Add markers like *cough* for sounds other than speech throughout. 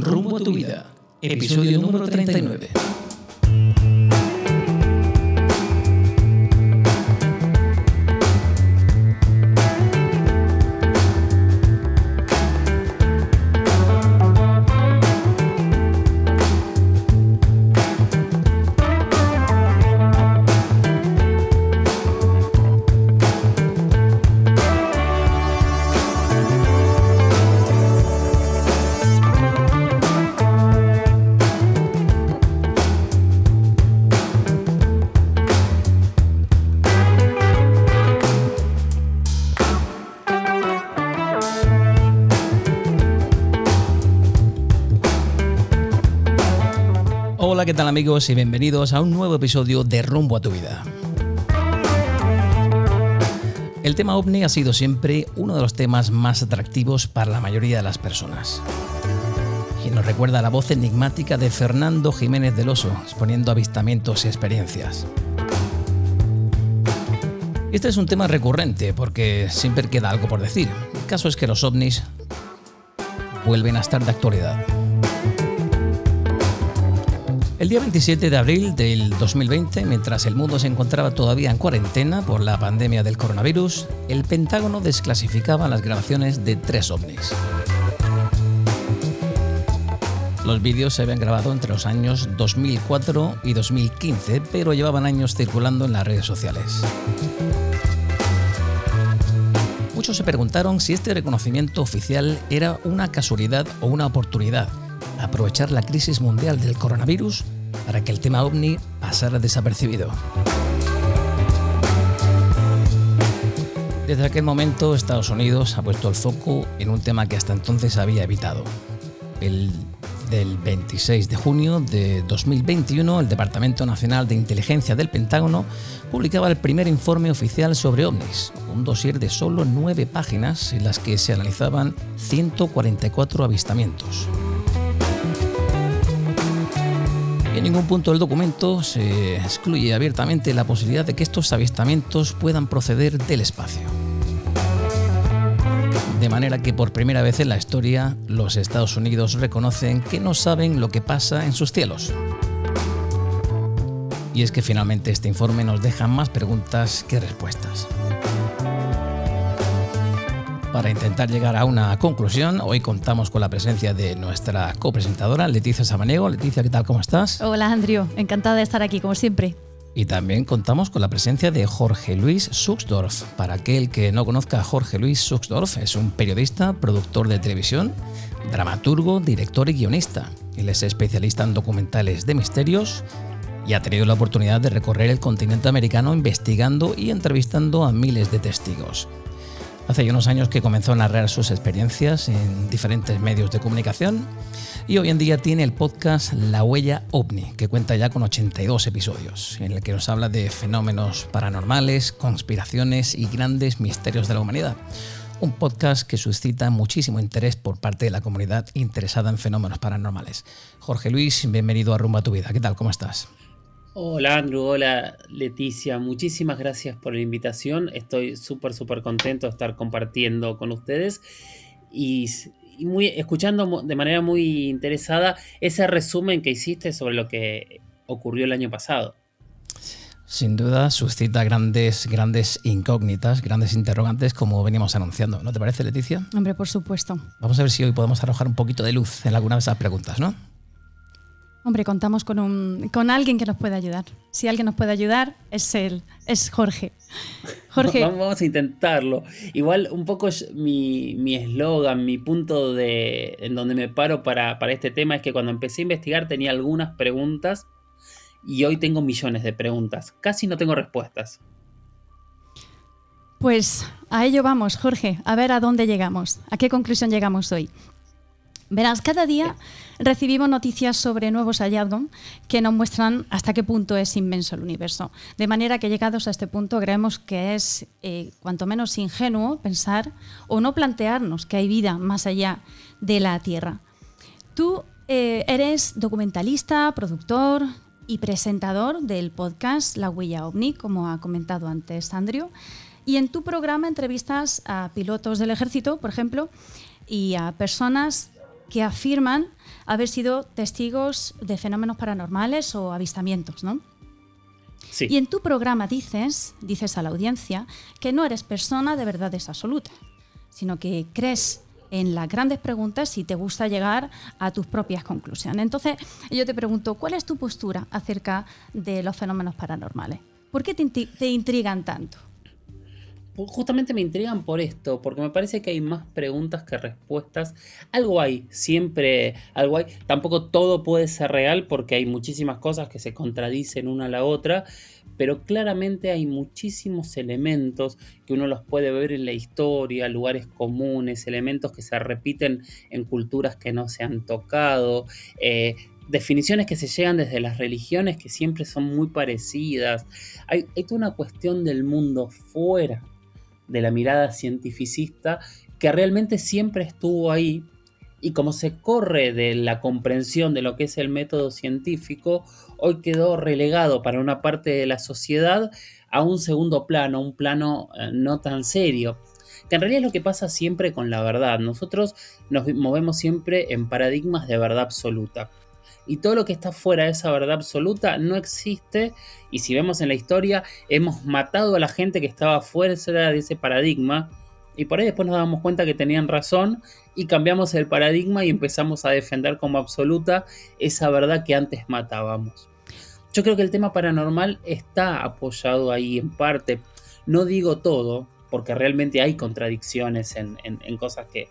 Rumbo a tu vida, episodio número 39. Tal amigos? Y bienvenidos a un nuevo episodio de Rumbo a tu vida. El tema ovni ha sido siempre uno de los temas más atractivos para la mayoría de las personas. Y nos recuerda la voz enigmática de Fernando Jiménez del Oso, exponiendo avistamientos y experiencias. Este es un tema recurrente porque siempre queda algo por decir. El caso es que los ovnis vuelven a estar de actualidad. El día 27 de abril del 2020, mientras el mundo se encontraba todavía en cuarentena por la pandemia del coronavirus, el Pentágono desclasificaba las grabaciones de tres ovnis. Los vídeos se habían grabado entre los años 2004 y 2015, pero llevaban años circulando en las redes sociales. Muchos se preguntaron si este reconocimiento oficial era una casualidad o una oportunidad aprovechar la crisis mundial del coronavirus para que el tema ovni pasara desapercibido. Desde aquel momento Estados Unidos ha puesto el foco en un tema que hasta entonces había evitado. El del 26 de junio de 2021, el Departamento Nacional de Inteligencia del Pentágono publicaba el primer informe oficial sobre ovnis, un dossier de solo nueve páginas en las que se analizaban 144 avistamientos. En ningún punto del documento se excluye abiertamente la posibilidad de que estos avistamientos puedan proceder del espacio. De manera que por primera vez en la historia los Estados Unidos reconocen que no saben lo que pasa en sus cielos. Y es que finalmente este informe nos deja más preguntas que respuestas. Para intentar llegar a una conclusión, hoy contamos con la presencia de nuestra copresentadora, Leticia Samaniego. Leticia, ¿qué tal? ¿Cómo estás? Hola, Andrew. Encantada de estar aquí, como siempre. Y también contamos con la presencia de Jorge Luis Suxdorf. Para aquel que no conozca a Jorge Luis Suxdorf, es un periodista, productor de televisión, dramaturgo, director y guionista. Él es especialista en documentales de misterios y ha tenido la oportunidad de recorrer el continente americano investigando y entrevistando a miles de testigos. Hace ya unos años que comenzó a narrar sus experiencias en diferentes medios de comunicación y hoy en día tiene el podcast La Huella OVNI, que cuenta ya con 82 episodios, en el que nos habla de fenómenos paranormales, conspiraciones y grandes misterios de la humanidad. Un podcast que suscita muchísimo interés por parte de la comunidad interesada en fenómenos paranormales. Jorge Luis, bienvenido a Rumba tu Vida. ¿Qué tal? ¿Cómo estás? Hola Andrew, hola Leticia, muchísimas gracias por la invitación. Estoy súper, súper contento de estar compartiendo con ustedes y, y, muy, escuchando de manera muy interesada ese resumen que hiciste sobre lo que ocurrió el año pasado. Sin duda suscita grandes, grandes incógnitas, grandes interrogantes, como venimos anunciando. ¿No te parece, Leticia? Hombre, por supuesto. Vamos a ver si hoy podemos arrojar un poquito de luz en alguna de esas preguntas, ¿no? Hombre, contamos con, un, con alguien que nos puede ayudar. Si alguien nos puede ayudar, es él, es Jorge. *laughs* Jorge. Vamos a intentarlo. Igual un poco mi eslogan, mi, mi, punto de, en donde me paro para, para este tema es que cuando empecé a investigar tenía algunas preguntas y hoy tengo millones de preguntas. Casi no tengo respuestas. Pues a ello vamos, Jorge. A ver a dónde llegamos. ¿A qué conclusión llegamos hoy? Verás, cada día recibimos noticias sobre nuevos hallazgos que nos muestran hasta qué punto es inmenso el universo. De manera que llegados a este punto creemos que es eh, cuanto menos ingenuo pensar o no plantearnos que hay vida más allá de la Tierra. Tú eh, eres documentalista, productor y presentador del podcast La Huella OVNI, como ha comentado antes Andrew. Y en tu programa entrevistas a pilotos del ejército, por ejemplo, y a personas que afirman haber sido testigos de fenómenos paranormales o avistamientos, ¿no? Sí. Y en tu programa dices, dices a la audiencia, que no eres persona de verdades absolutas, sino que crees en las grandes preguntas y te gusta llegar a tus propias conclusiones. Entonces, yo te pregunto, ¿cuál es tu postura acerca de los fenómenos paranormales? ¿Por qué te, te intrigan tanto? Justamente me intrigan por esto, porque me parece que hay más preguntas que respuestas. Algo hay, siempre algo hay. Tampoco todo puede ser real porque hay muchísimas cosas que se contradicen una a la otra, pero claramente hay muchísimos elementos que uno los puede ver en la historia, lugares comunes, elementos que se repiten en culturas que no se han tocado. eh, definiciones que se llegan desde las religiones que siempre son muy parecidas. Hay toda una cuestión del mundo fuera de la mirada cientificista que realmente siempre estuvo ahí y como se corre de la comprensión de lo que es el método científico, hoy quedó relegado para una parte de la sociedad a un segundo plano, un plano eh, no tan serio. Que en realidad es lo que pasa siempre con la verdad. Nosotros nos movemos siempre en paradigmas de verdad absoluta. Y todo lo que está fuera de esa verdad absoluta no existe. Y si vemos en la historia, hemos matado a la gente que estaba fuera de ese paradigma. Y por ahí después nos damos cuenta que tenían razón y cambiamos el paradigma y empezamos a defender como absoluta esa verdad que antes matábamos. Yo creo que el tema paranormal está apoyado ahí en parte. No digo todo, porque realmente hay contradicciones en, en- en cosas que,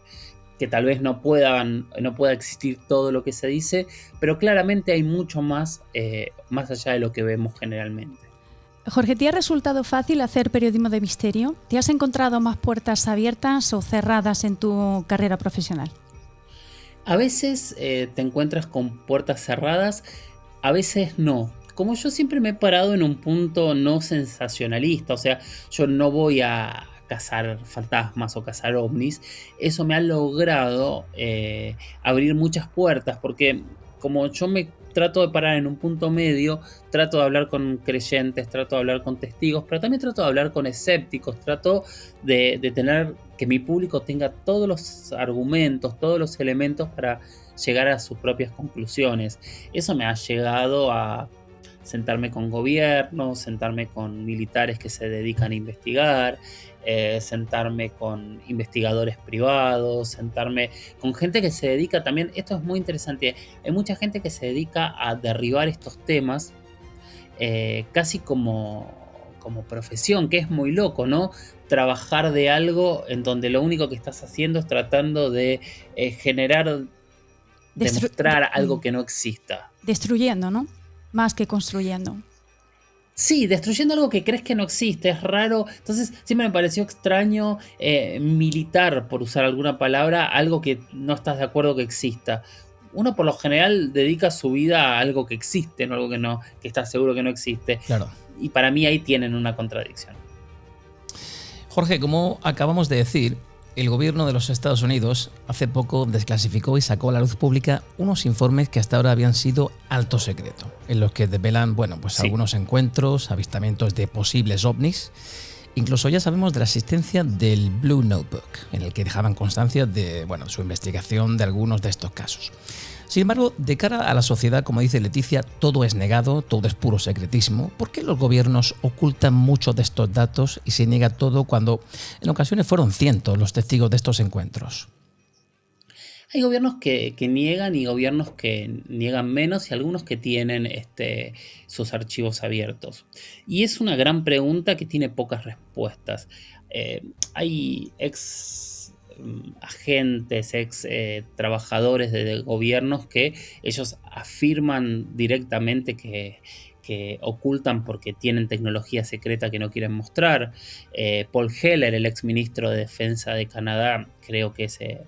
que tal vez no puedan, no pueda existir todo lo que se dice, pero claramente hay mucho más, eh, más allá de lo que vemos generalmente. Jorge, ¿te ha resultado fácil hacer periodismo de misterio? ¿Te has encontrado más puertas abiertas o cerradas en tu carrera profesional? A veces eh, te encuentras con puertas cerradas, a veces no. Como yo siempre me he parado en un punto no sensacionalista, o sea, yo no voy a cazar fantasmas o cazar ovnis, eso me ha logrado eh, abrir muchas puertas, porque como yo me trato de parar en un punto medio, trato de hablar con creyentes, trato de hablar con testigos, pero también trato de hablar con escépticos, trato de, de tener que mi público tenga todos los argumentos, todos los elementos para llegar a sus propias conclusiones. Eso me ha llegado a sentarme con gobiernos, sentarme con militares que se dedican a investigar, eh, sentarme con investigadores privados, sentarme con gente que se dedica también, esto es muy interesante, hay mucha gente que se dedica a derribar estos temas eh, casi como, como profesión, que es muy loco, ¿no? Trabajar de algo en donde lo único que estás haciendo es tratando de eh, generar, Destru- demostrar de- algo que no exista. Destruyendo, ¿no? Más que construyendo. Sí, destruyendo algo que crees que no existe, es raro. Entonces siempre me pareció extraño eh, militar, por usar alguna palabra, algo que no estás de acuerdo que exista. Uno por lo general dedica su vida a algo que existe, no algo que no, que está seguro que no existe. Claro. Y para mí ahí tienen una contradicción. Jorge, como acabamos de decir, el gobierno de los Estados Unidos hace poco desclasificó y sacó a la luz pública unos informes que hasta ahora habían sido alto secreto, en los que develan, bueno, pues Sí. algunos encuentros, avistamientos de posibles ovnis. Incluso ya sabemos de la existencia del Blue Notebook, en el que dejaban constancia de bueno, su investigación de algunos de estos casos. Sin embargo, de cara a la sociedad, como dice Leticia, todo es negado, todo es puro secretismo. ¿Por qué los gobiernos ocultan mucho de estos datos y se niega todo cuando en ocasiones fueron cientos los testigos de estos encuentros? Hay gobiernos que, que niegan y gobiernos que niegan menos y algunos que tienen este, sus archivos abiertos. Y es una gran pregunta que tiene pocas respuestas. Eh, hay ex mm, agentes, ex eh, trabajadores de, gobiernos que ellos afirman directamente que, ocultan porque tienen tecnología secreta que no quieren mostrar. Eh, Paul Heller, el ex ministro de Defensa de Canadá, creo que es eh,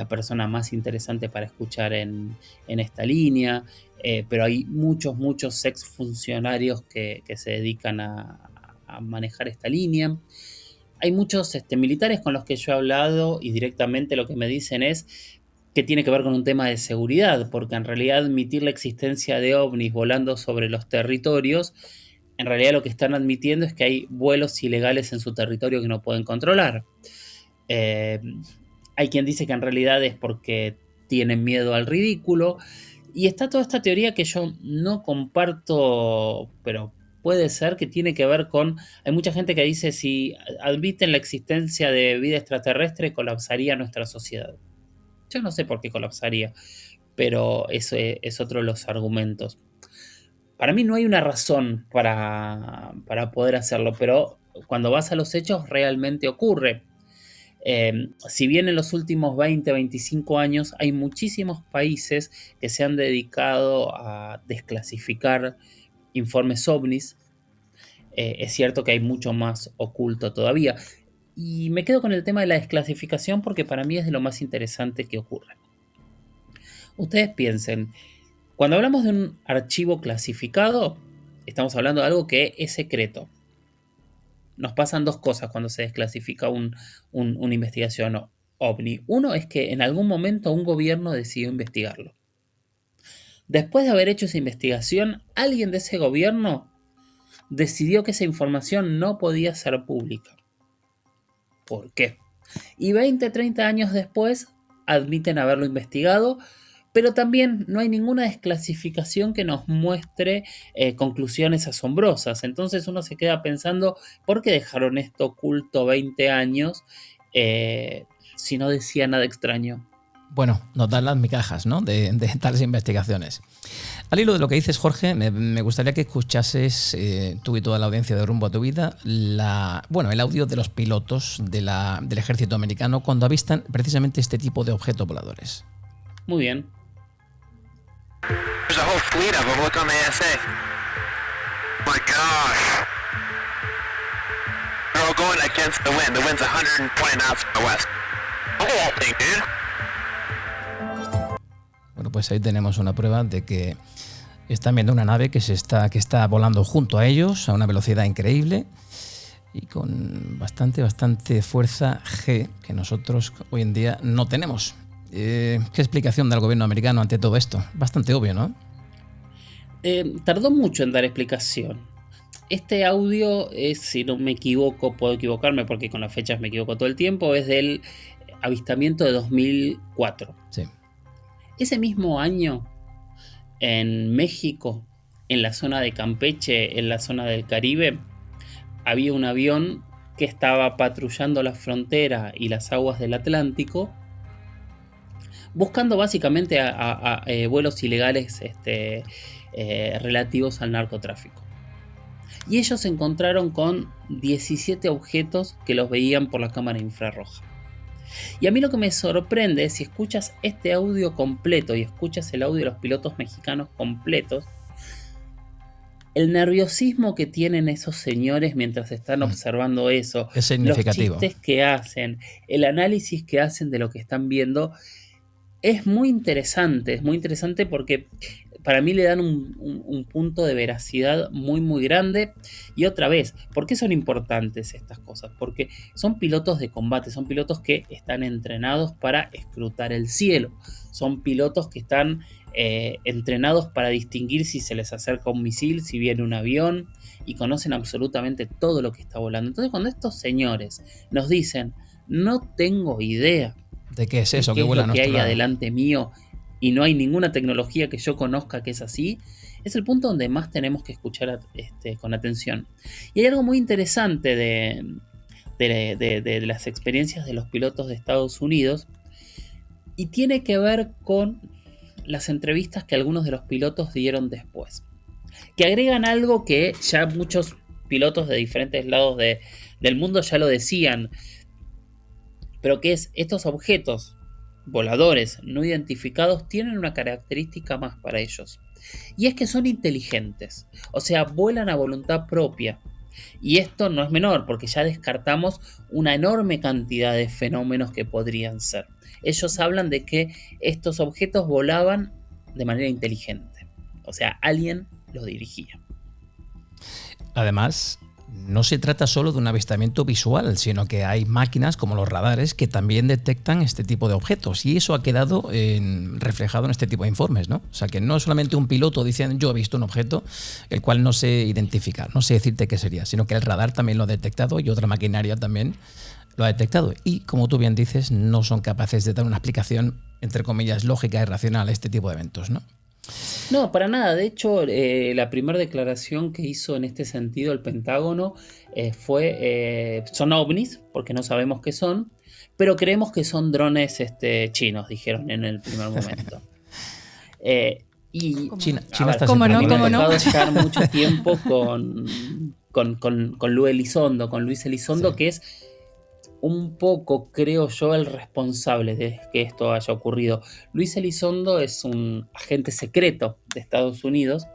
la persona más interesante para escuchar en, en esta línea. Eh, pero hay muchos, muchos ex funcionarios que, que se dedican a, a, manejar esta línea. Hay muchos este, militares con los que yo he hablado y directamente lo que me dicen es que tiene que ver con un tema de seguridad, porque en realidad admitir la existencia de ovnis volando sobre los territorios, en realidad lo que están admitiendo es que hay vuelos ilegales en su territorio que no pueden controlar. Eh, hay quien dice que en realidad es porque tienen miedo al ridículo. Y está toda esta teoría que yo no comparto, pero puede ser que tiene que ver con... Hay mucha gente que dice si admiten la existencia de vida extraterrestre colapsaría nuestra sociedad. Yo no sé por qué colapsaría, pero eso es, otro de los argumentos. Para mí no hay una razón para, para poder hacerlo, pero cuando vas a los hechos realmente ocurre. Em, si bien en los últimos 20, 25 años hay muchísimos países que se han dedicado a desclasificar informes ovnis, eh, es cierto que hay mucho más oculto todavía. Y me quedo con el tema de la desclasificación porque para mí es de lo más interesante que ocurre. Ustedes piensen, cuando hablamos de un archivo clasificado, estamos hablando de algo que es secreto. Nos pasan dos cosas cuando se desclasifica una investigación ovni. Uno es que en algún momento un gobierno decidió investigarlo. Después de haber hecho esa investigación, alguien de ese gobierno decidió que esa información no podía ser pública. ¿Por qué? Y 20, 30 años después admiten haberlo investigado, pero también no hay ninguna desclasificación que nos muestre eh, conclusiones asombrosas. Entonces uno se queda pensando, ¿por qué dejaron esto oculto 20 años eh, si no decía nada extraño? bueno, nos dan las migajas ¿no? de, *laughs* tales investigaciones. Al hilo de lo que dices, Jorge, me, gustaría que escuchases, eh, tú y toda la audiencia de Rumbo a tu Vida, la, bueno, el audio de los pilotos del ejército americano cuando avistan precisamente este tipo de objetos voladores. Muy bien. Going against the wind. The wind's 120 knots the west. Bueno, pues ahí tenemos una prueba de que están viendo una nave que, se está, que está volando junto a ellos a una velocidad increíble y con bastante, bastante fuerza G que nosotros hoy en día no tenemos. Eh, ¿Qué explicación da el gobierno americano ante todo esto? Bastante obvio, ¿no? Eh, tardó mucho en dar explicación. Este audio es, si no me equivoco, puedo equivocarme porque con las fechas me equivoco todo el tiempo, es del avistamiento de 2004. Sí. Ese mismo año, en México, en la zona de Campeche, en la zona del Caribe, había un avión que estaba patrullando la frontera y las aguas del Atlántico, buscando básicamente a, eh, vuelos ilegales este, eh, relativos al narcotráfico. Y ellos se encontraron con 17 objetos que los veían por la cámara infrarroja. Y a mí lo que me sorprende es si escuchas este audio completo y escuchas el audio de los pilotos mexicanos completos, el nerviosismo que tienen esos señores mientras están mm. observando eso, es significativo. los chistes que hacen, el análisis que hacen de lo que están viendo, es muy interesante, es muy interesante porque para mí le dan un, punto de veracidad muy muy grande. Y otra vez, ¿por qué son importantes estas cosas? Porque son pilotos de combate, son pilotos que están entrenados para escrutar el cielo, son pilotos que están eh, entrenados para distinguir si se les acerca un misil, si viene un avión, y conocen absolutamente todo lo que está volando. Entonces cuando estos señores nos dicen, no tengo idea de qué es eso, qué es lo que hay adelante mío y no hay ninguna tecnología que yo conozca que es así, es el punto donde más tenemos que escuchar este, con atención. Y hay algo muy interesante de, de, las experiencias de los pilotos de Estados Unidos y tiene que ver con las entrevistas que algunos de los pilotos dieron después, que agregan algo que ya muchos pilotos de diferentes lados del mundo ya lo decían, pero que es estos objetos voladores no identificados tienen una característica más para ellos. Y es que son inteligentes, o sea, vuelan a voluntad propia. Y esto no es menor, porque ya descartamos una enorme cantidad de fenómenos que podrían ser. Ellos hablan de que estos objetos volaban de manera inteligente, o sea, alguien los dirigía. Además, no se trata solo de un avistamiento visual, sino que hay máquinas como los radares que también detectan este tipo de objetos y eso ha quedado reflejado en este tipo de informes, ¿no? O sea que no es solamente un piloto diciendo yo he visto un objeto el cual no sé identificar, no sé decirte qué sería, sino que el radar también lo ha detectado y otra maquinaria también lo ha detectado y como tú bien dices no son capaces de dar una explicación entre comillas, lógica y racional este tipo de eventos, ¿no? No, para nada. De hecho, eh, la primera declaración que hizo en este sentido el Pentágono eh, fue, eh, son ovnis, porque no sabemos qué son, pero creemos que son drones este, chinos, dijeron en el primer momento. *laughs* y China, China está ¿Cómo no? ¿Cómo no? estar mucho *laughs* tiempo con, con, con, con Luis Elizondo, con Luis Elizondo, que es un poco, creo yo, el responsable de que esto haya ocurrido. Luis Elizondo es un agente secreto de Estados Unidos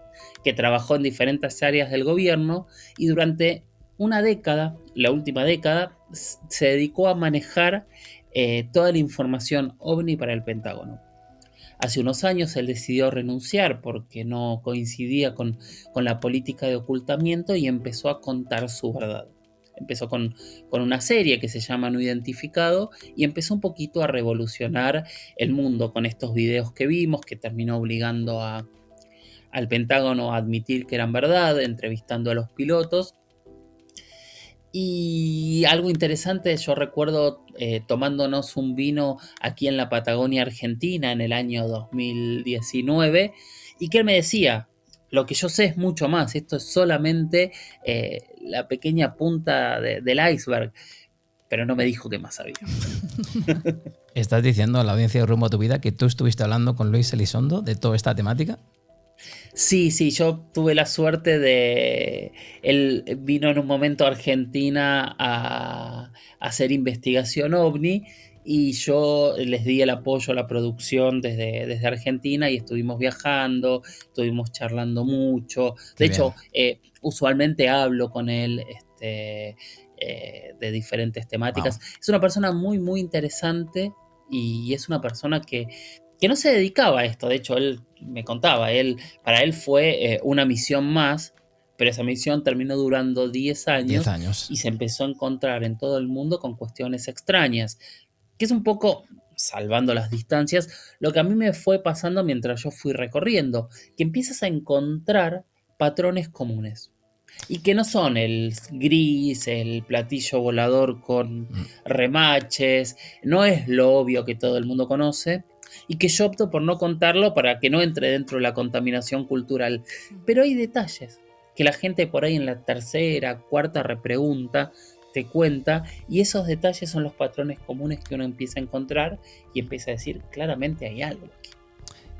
que trabajó en diferentes áreas del gobierno y durante una década, la última década, se dedicó a manejar eh, toda la información ovni para el Pentágono. Hace unos años él decidió renunciar porque no coincidía con, con la política de ocultamiento y empezó a contar su verdad empezó con, una serie que se llama No Identificado y empezó un poquito a revolucionar el mundo con estos videos que vimos, que terminó obligando a, al Pentágono a admitir que eran verdad, entrevistando a los pilotos. Y algo interesante, yo recuerdo eh, tomándonos un vino aquí en la Patagonia Argentina en el año 2019 y que él me decía, lo que yo sé es mucho más, esto es solamente eh, la pequeña punta del iceberg, pero no me dijo qué más sabía. *laughs* ¿Estás diciendo a la audiencia de Rumbo a tu Vida que tú estuviste hablando con Luis Elizondo de toda esta temática? Sí, sí, yo tuve la suerte de... Él vino en un momento a Argentina a, a hacer investigación ovni y yo les di el apoyo a la producción desde, desde Argentina y estuvimos viajando, estuvimos charlando mucho. De hecho, eh, usualmente hablo con él este, eh, de diferentes temáticas. Es una persona muy, muy interesante y es una persona que, que, no se dedicaba a esto. De hecho, él me contaba, él, para él fue eh, una misión más. Pero esa misión terminó durando 10 años, 10 años y se empezó a encontrar en todo el mundo con cuestiones extrañas que es un poco salvando las distancias, lo que a mí me fue pasando mientras yo fui recorriendo, que empiezas a encontrar patrones comunes. Y que no son el gris, el platillo volador con mm. remaches, no es lo obvio que todo el mundo conoce, y que yo opto por no contarlo para que no entre dentro de la contaminación cultural. Pero hay detalles que la gente por ahí en la tercera, cuarta repregunta, te cuenta y esos detalles son los patrones comunes que uno empieza a encontrar y empieza a decir claramente hay algo aquí.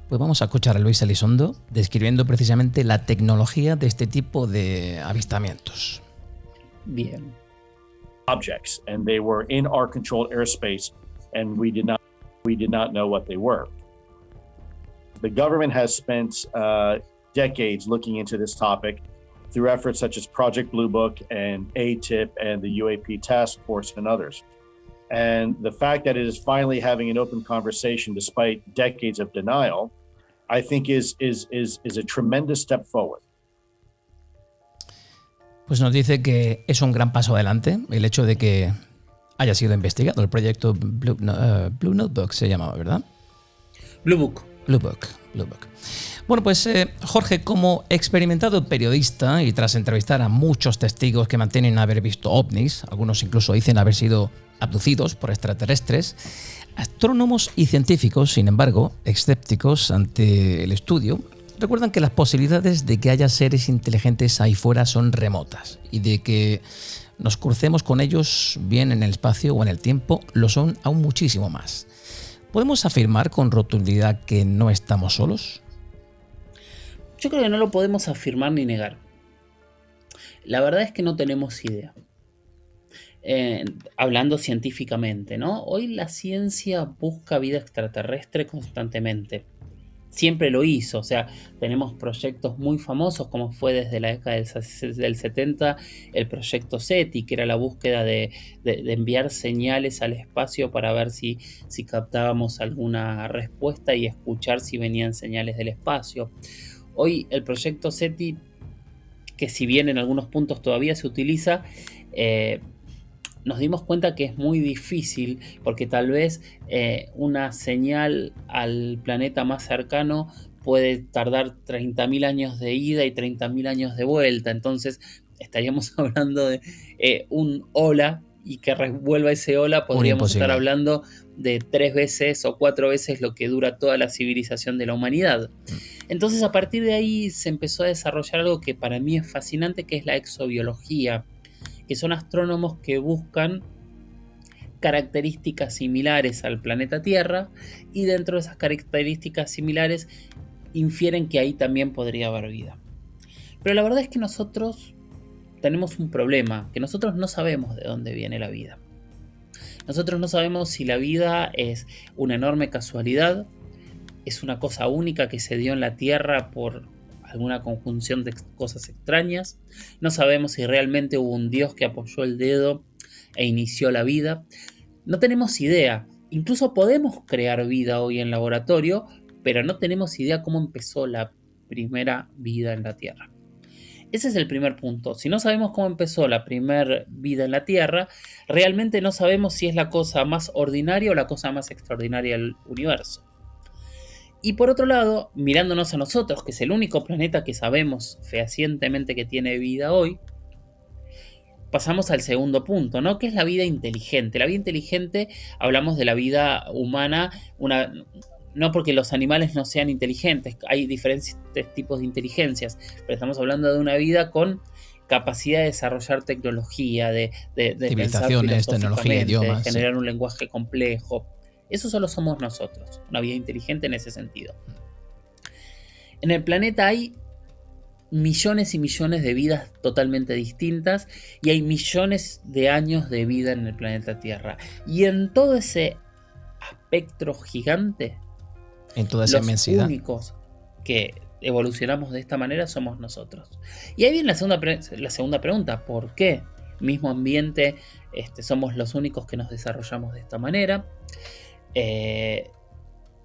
Pues vamos a escuchar a Luis Elizondo describiendo precisamente la tecnología de este tipo de avistamientos. Bien. Objects and they were in our controlled airspace and we did not we did not know what they were. The government has spent uh, decades looking into this topic through efforts such as Project Blue Book and ATIP and the UAP Task Force and others. And the fact that it is finally having an open conversation despite decades of denial, I think is, is, is, is a tremendous step forward. Pues nos dice que es un gran paso adelante el hecho de que haya sido investigado. El proyecto Blue, uh, Blue Notebook se llamaba, ¿verdad? Blue Book. Blue Book. Blue Book. Bueno, pues eh, Jorge, como experimentado periodista y tras entrevistar a muchos testigos que mantienen haber visto ovnis, algunos incluso dicen haber sido abducidos por extraterrestres, astrónomos y científicos, sin embargo, escépticos ante el estudio, recuerdan que las posibilidades de que haya seres inteligentes ahí fuera son remotas y de que nos crucemos con ellos bien en el espacio o en el tiempo lo son aún muchísimo más. ¿Podemos afirmar con rotundidad que no estamos solos? Yo creo que no lo podemos afirmar ni negar. La verdad es que no tenemos idea. Eh, hablando científicamente, ¿no? Hoy la ciencia busca vida extraterrestre constantemente. Siempre lo hizo, o sea, tenemos proyectos muy famosos como fue desde la década del 70 el proyecto SETI, que era la búsqueda de, enviar señales al espacio para ver si, si captábamos alguna respuesta y escuchar si venían señales del espacio. Hoy el proyecto SETI, que si bien en algunos puntos todavía se utiliza, eh, nos dimos cuenta que es muy difícil porque tal vez eh, una señal al planeta más cercano puede tardar 30.000 años de ida y 30.000 años de vuelta. Entonces estaríamos *laughs* hablando de eh, un hola y que revuelva ese ola, podríamos estar hablando de tres veces o cuatro veces lo que dura toda la civilización de la humanidad. Mm. Entonces a partir de ahí se empezó a desarrollar algo que para mí es fascinante, que es la exobiología, que son astrónomos que buscan características similares al planeta Tierra y dentro de esas características similares infieren que ahí también podría haber vida. Pero la verdad es que nosotros tenemos un problema, que nosotros no sabemos de dónde viene la vida. Nosotros no sabemos si la vida es una enorme casualidad, es una cosa única que se dio en la Tierra por alguna conjunción de cosas extrañas. No sabemos si realmente hubo un Dios que apoyó el dedo e inició la vida. No tenemos idea. Incluso podemos crear vida hoy en laboratorio, pero no tenemos idea cómo empezó la primera vida en la Tierra. Ese es el primer punto. Si no sabemos cómo empezó la primera vida en la Tierra, realmente no sabemos si es la cosa más ordinaria o la cosa más extraordinaria del universo. Y por otro lado, mirándonos a nosotros, que es el único planeta que sabemos fehacientemente que tiene vida hoy, pasamos al segundo punto, ¿no? Que es la vida inteligente. La vida inteligente, hablamos de la vida humana, una, no porque los animales no sean inteligentes, hay diferentes tipos de inteligencias, pero estamos hablando de una vida con capacidad de desarrollar tecnología, de, de, de civilizaciones, tecnología, idiomas, de generar un lenguaje complejo. Eso solo somos nosotros, una vida inteligente en ese sentido. En el planeta hay millones y millones de vidas totalmente distintas y hay millones de años de vida en el planeta Tierra. Y en todo ese espectro gigante, en toda esa los únicos que evolucionamos de esta manera somos nosotros. Y ahí viene la segunda, la segunda pregunta, ¿por qué? Mismo ambiente, este, somos los únicos que nos desarrollamos de esta manera. Eh,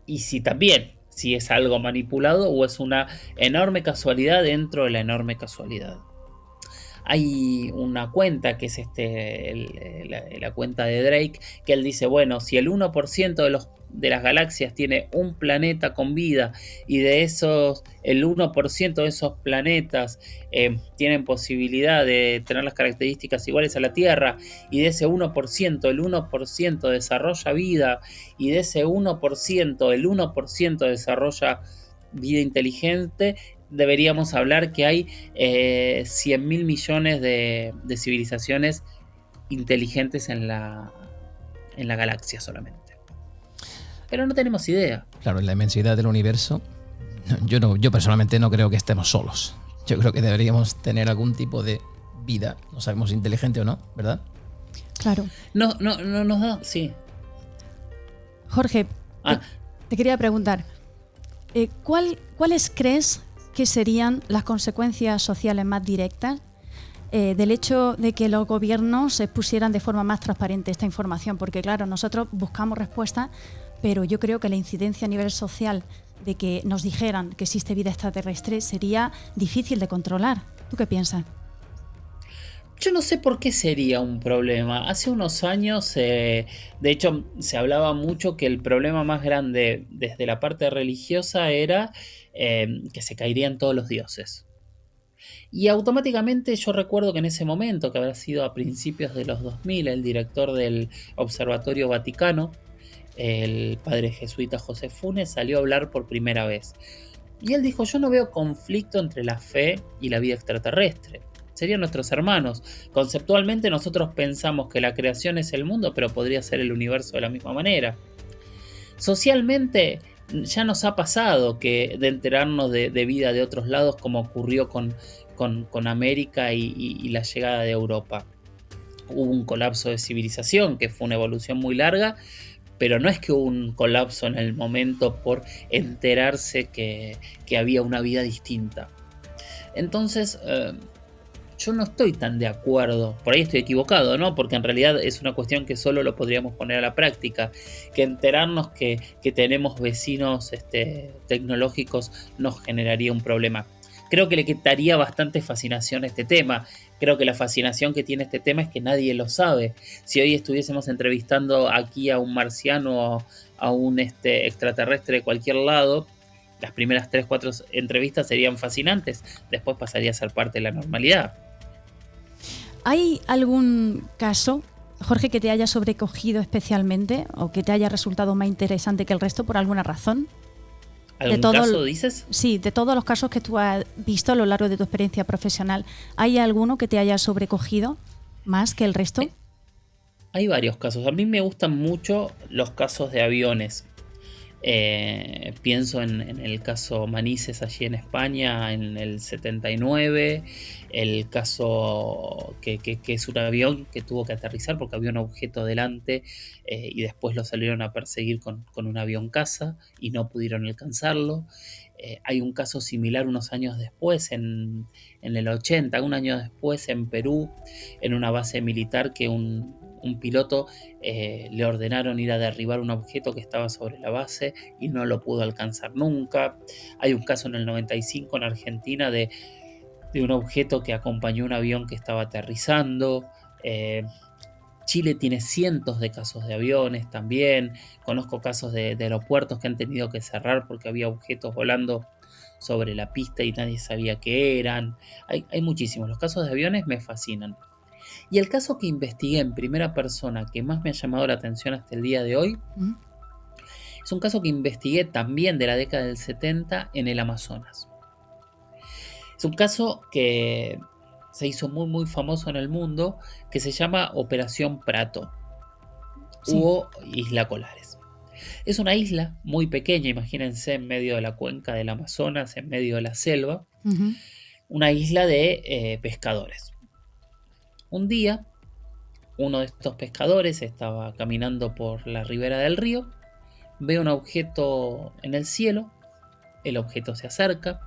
y si también si es algo manipulado o es una enorme casualidad dentro de la enorme casualidad. Hay una cuenta que es este, la, cuenta de Drake, que él dice, bueno, si el 1% de los de las galaxias tiene un planeta con vida y de esos, el 1% de esos planetas eh, tienen posibilidad de tener las características iguales a la Tierra y de ese 1%, el 1% desarrolla vida y de ese 1%, el 1% desarrolla vida inteligente, deberíamos hablar que hay eh, 100 mil millones de, de, civilizaciones inteligentes en la, en la galaxia solamente pero no tenemos idea. Claro, en la inmensidad del universo, yo, no, yo personalmente no creo que estemos solos. Yo creo que deberíamos tener algún tipo de vida, no sabemos inteligente o no, ¿verdad? Claro. No, no, no nos da, sí. Jorge, ah. te, quería preguntar, eh, ¿cuál, ¿cuáles crees que serían las consecuencias sociales más directas eh, del hecho de que los gobiernos se pusieran de forma más transparente esta información, porque claro, nosotros buscamos respuestas pero yo creo que la incidencia a nivel social de que nos dijeran que existe vida extraterrestre sería difícil de controlar. ¿Tú qué piensas? Yo no sé por qué sería un problema. Hace unos años, eh, de hecho, se hablaba mucho que el problema más grande desde la parte religiosa era eh, que se caerían todos los dioses. Y automáticamente yo recuerdo que en ese momento, que habrá sido a principios de los 2000, el director del Observatorio Vaticano, el padre jesuita José Funes salió a hablar por primera vez. Y él dijo, yo no veo conflicto entre la fe y la vida extraterrestre. Serían nuestros hermanos. Conceptualmente nosotros pensamos que la creación es el mundo, pero podría ser el universo de la misma manera. Socialmente ya nos ha pasado que de enterarnos de, vida de otros lados como ocurrió con, con, América y la llegada de Europa. Hubo un colapso de civilización que fue una evolución muy larga, pero no es que hubo un colapso en el momento por enterarse que, había una vida distinta. Entonces, eh, yo no estoy tan de acuerdo, por ahí estoy equivocado, ¿no? Porque en realidad es una cuestión que solo lo podríamos poner a la práctica, que enterarnos que, tenemos vecinos este, tecnológicos nos generaría un problema. Creo que le quitaría bastante fascinación a este tema. Creo que la fascinación que tiene este tema es que nadie lo sabe. Si hoy estuviésemos entrevistando aquí a un marciano o a un este, extraterrestre de cualquier lado, las primeras 3, 4 entrevistas serían fascinantes, después pasaría a ser parte de la normalidad. ¿Hay algún caso Jorge, que te haya sobrecogido especialmente o que te haya resultado más interesante que el resto por alguna razón? ¿Algún caso dices? Sí, de todos los casos que tú has visto a lo largo de tu experiencia profesional, ¿hay alguno que te haya sobrecogido más que el resto? Hay varios casos. A mí me gustan mucho los casos de aviones. Eh, pienso en, el caso Manises allí en España en el 79, el caso que, es un avión que tuvo que aterrizar porque había un objeto delante eh, y después lo salieron a perseguir con, un avión caza y no pudieron alcanzarlo. Eh, hay un caso similar unos años después, en, en el 80, un año después en Perú, en una base militar que un, un piloto eh, le ordenaron ir a derribar un objeto que estaba sobre la base y no lo pudo alcanzar nunca. Hay un caso en el 95 en Argentina de, un objeto que acompañó un avión que estaba aterrizando. Eh, Chile tiene cientos de casos de aviones también. Conozco casos de, aeropuertos que han tenido que cerrar porque había objetos volando sobre la pista y nadie sabía qué eran. Hay, hay muchísimos. Los casos de aviones me fascinan. Y el caso que investigué en primera persona que más me ha llamado la atención hasta el día de hoy es un caso que investigué también de la década del 70 en el Amazonas. Es un caso que se hizo muy muy famoso en el mundo que se llama Operación Prato o Isla Colares. Es una isla muy pequeña, imagínense en medio de la cuenca del Amazonas, en medio de la selva, una isla de eh, pescadores. Un día, uno de estos pescadores estaba caminando por la ribera del río, ve un objeto en el cielo, el objeto se acerca,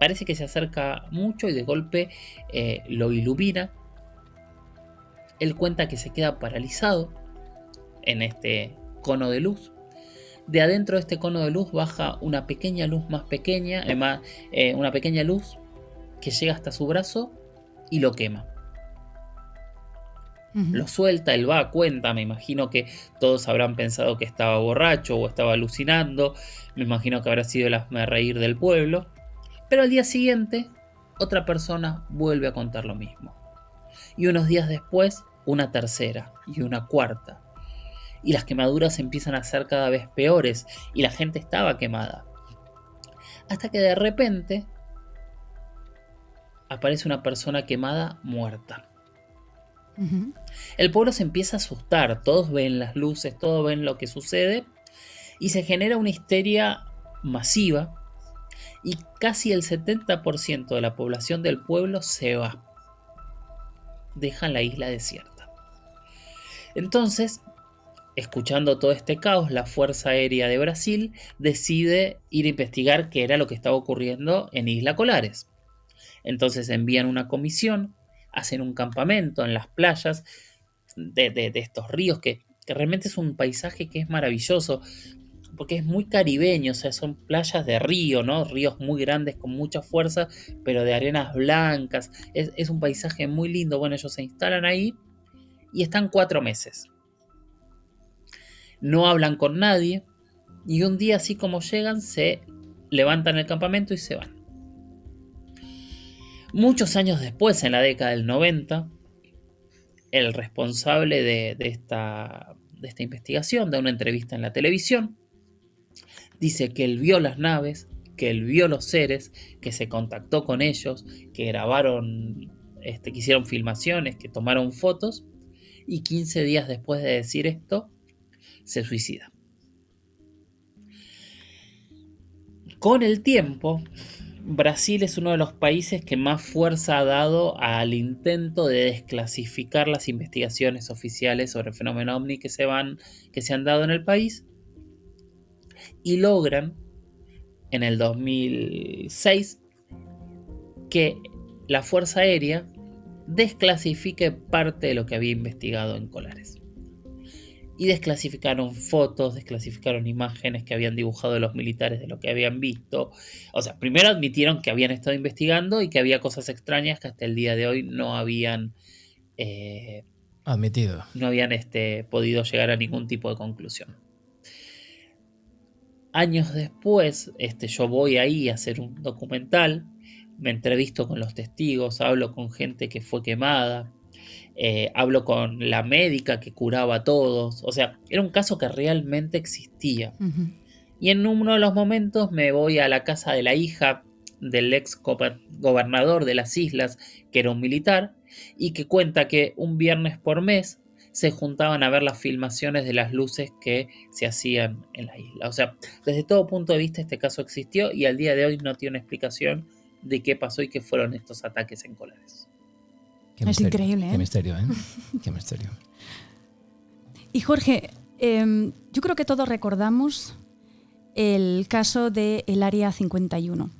parece que se acerca mucho y de golpe eh, lo ilumina. Él cuenta que se queda paralizado en este cono de luz. De adentro de este cono de luz baja una pequeña luz más pequeña, además eh, una pequeña luz que llega hasta su brazo y lo quema. Lo suelta, él va a cuenta, me imagino que todos habrán pensado que estaba borracho o estaba alucinando, me imagino que habrá sido el asma reír del pueblo, pero al día siguiente otra persona vuelve a contar lo mismo. Y unos días después, una tercera y una cuarta. Y las quemaduras empiezan a ser cada vez peores y la gente estaba quemada. Hasta que de repente aparece una persona quemada muerta. El pueblo se empieza a asustar, todos ven las luces, todos ven lo que sucede y se genera una histeria masiva y casi el 70% de la población del pueblo se va. Dejan la isla desierta. Entonces, escuchando todo este caos, la Fuerza Aérea de Brasil decide ir a investigar qué era lo que estaba ocurriendo en Isla Colares. Entonces envían una comisión hacen un campamento en las playas de, estos ríos, que, realmente es un paisaje que es maravilloso, porque es muy caribeño, o sea, son playas de río, ¿no? Ríos muy grandes con mucha fuerza, pero de arenas blancas. Es, es, un paisaje muy lindo. Bueno, ellos se instalan ahí y están cuatro meses. No hablan con nadie y un día así como llegan se levantan el campamento y se van. Muchos años después, en la década del 90, el responsable de, esta, investigación da una entrevista en la televisión. Dice que él vio las naves, que él vio los seres, que se contactó con ellos, que grabaron, este, que hicieron filmaciones, que tomaron fotos, y 15 días después de decir esto, se suicida. Con el tiempo, Brasil es uno de los países que más fuerza ha dado al intento de desclasificar las investigaciones oficiales sobre el fenómeno ovni que se, van, que se han dado en el país y logran en el 2006 que la Fuerza Aérea desclasifique parte de lo que había investigado en Colares y desclasificaron fotos, desclasificaron imágenes que habían dibujado los militares de lo que habían visto. O sea, primero admitieron que habían estado investigando y que había cosas extrañas que hasta el día de hoy no habían eh, admitido. No habían este, podido llegar a ningún tipo de conclusión. Años después, este, yo voy ahí a hacer un documental, me entrevisto con los testigos, hablo con gente que fue quemada, eh, hablo con la médica que curaba a todos, o sea, era un caso que realmente existía. Y en uno de los momentos me voy a la casa de la hija del ex gobernador de las islas, que era un militar, y que cuenta que un viernes por mes se juntaban a ver las filmaciones de las luces que se hacían en la isla. O sea, desde todo punto de vista este caso existió y al día de hoy no tiene una explicación de qué pasó y qué fueron estos ataques en Colares. Es increíble, ¿eh? Qué misterio, ¿eh? *laughs* qué misterio. Y Jorge, em, yo creo que todos recordamos el caso del el Área 51.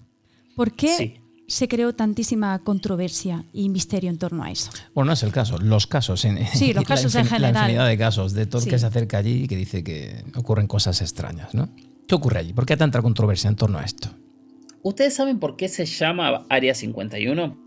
¿Por qué se creó tantísima controversia y misterio en torno a eso? Bueno, no es el caso, los casos. En, sí, los *laughs* casos en general. La infinidad de casos, de todo el que se acerca allí y que dice que ocurren cosas extrañas, ¿no? ¿Qué ocurre allí? ¿Por qué hay tanta controversia en torno a esto? ¿Ustedes saben por qué se llama Área 51?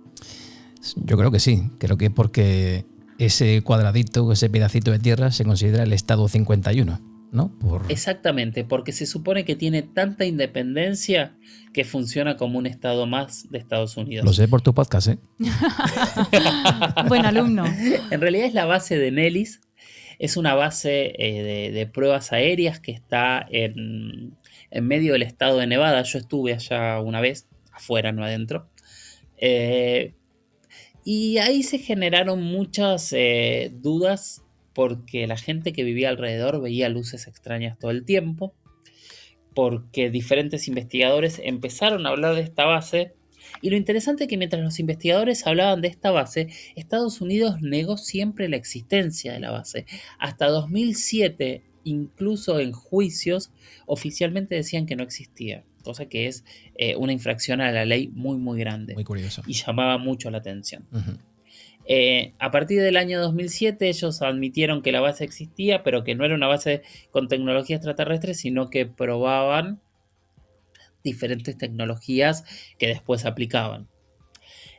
Yo creo que sí. Creo que porque ese cuadradito, ese pedacito de tierra se considera el estado 51. ¿no? Exactamente, porque se supone que tiene tanta independencia que funciona como un estado más de Estados Unidos. Lo sé por tu podcast, ¿eh? *laughs* Buen alumno. *laughs* En realidad es la base de Nellis. Es una base eh, de, pruebas aéreas que está en, medio del estado de Nevada. Yo estuve allá una vez, afuera, no adentro. Eh, y ahí se generaron muchas eh, dudas porque la gente que vivía alrededor veía luces extrañas todo el tiempo, porque diferentes investigadores empezaron a hablar de esta base, y lo interesante es que mientras los investigadores hablaban de esta base, Estados Unidos negó siempre la existencia de la base. Hasta 2007, incluso en juicios, oficialmente decían que no existía, cosa que es eh, una infracción a la ley muy, muy grande. Muy curioso. Y llamaba mucho la atención. Eh, a partir del año 2007 ellos admitieron que la base existía, pero que no era una base con tecnología extraterrestre, sino que probaban diferentes tecnologías que después aplicaban.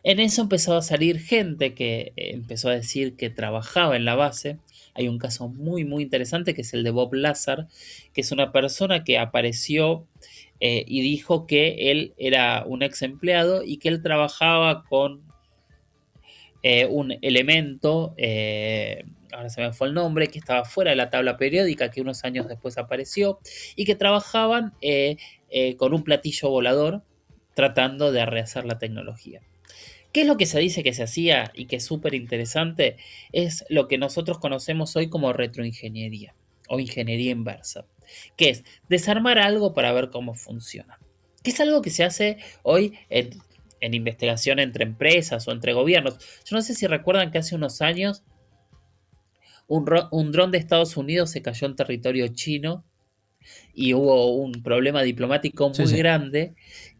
En eso empezó a salir gente que eh, empezó a decir que trabajaba en la base. Hay un caso muy muy interesante que es el de Bob Lazar, que es una persona que apareció eh, y dijo que él era un ex empleado y que él trabajaba con eh, un elemento, eh, ahora se me fue el nombre, que estaba fuera de la tabla periódica, que unos años después apareció, y que trabajaban con un platillo volador tratando de rehacer la tecnología. ¿Qué es lo que se dice que se hacía y que es súper interesante? Es lo que nosotros conocemos hoy como retroingeniería o ingeniería inversa, que es desarmar algo para ver cómo funciona. Que es algo que se hace hoy en en investigación entre empresas o entre gobiernos. Yo no sé si recuerdan que hace unos años un, dron de Estados Unidos se cayó en territorio chino y hubo un problema diplomático muy grande